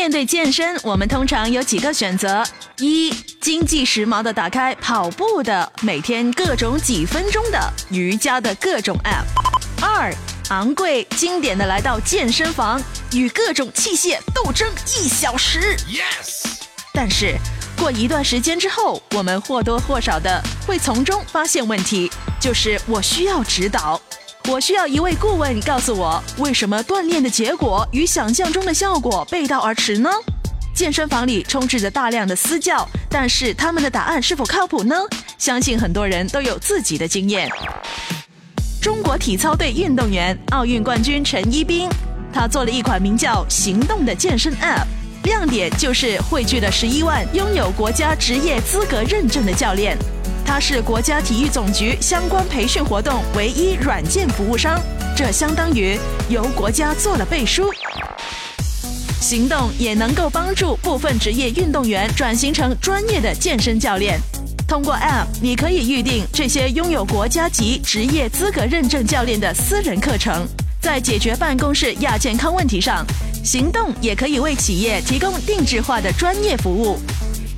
面对健身，我们通常有几个选择：一、经济时髦的打开跑步的，每天各种几分钟的瑜伽的各种 App；二、昂贵经典的来到健身房，与各种器械斗争一小时。Yes。但是过一段时间之后，我们或多或少的会从中发现问题，就是我需要指导。我需要一位顾问告诉我，为什么锻炼的结果与想象中的效果背道而驰呢？健身房里充斥着大量的私教，但是他们的答案是否靠谱呢？相信很多人都有自己的经验。中国体操队运动员、奥运冠军陈一冰，他做了一款名叫“行动”的健身 App，亮点就是汇聚了十一万拥有国家职业资格认证的教练。它是国家体育总局相关培训活动唯一软件服务商，这相当于由国家做了背书。行动也能够帮助部分职业运动员转型成专业的健身教练。通过 App，你可以预定这些拥有国家级职业资格认证教练的私人课程。在解决办公室亚健康问题上，行动也可以为企业提供定制化的专业服务。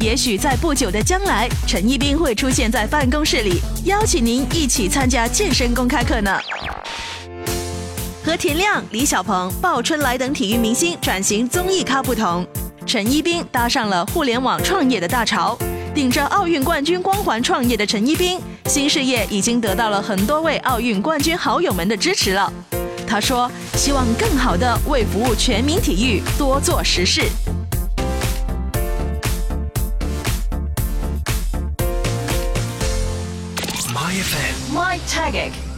也许在不久的将来，陈一冰会出现在办公室里，邀请您一起参加健身公开课呢。和田亮、李小鹏、鲍春来等体育明星转型综艺咖不同，陈一冰搭上了互联网创业的大潮。顶着奥运冠军光环创业的陈一冰，新事业已经得到了很多位奥运冠军好友们的支持了。他说：“希望更好的为服务全民体育多做实事。” My FM. My Tagic.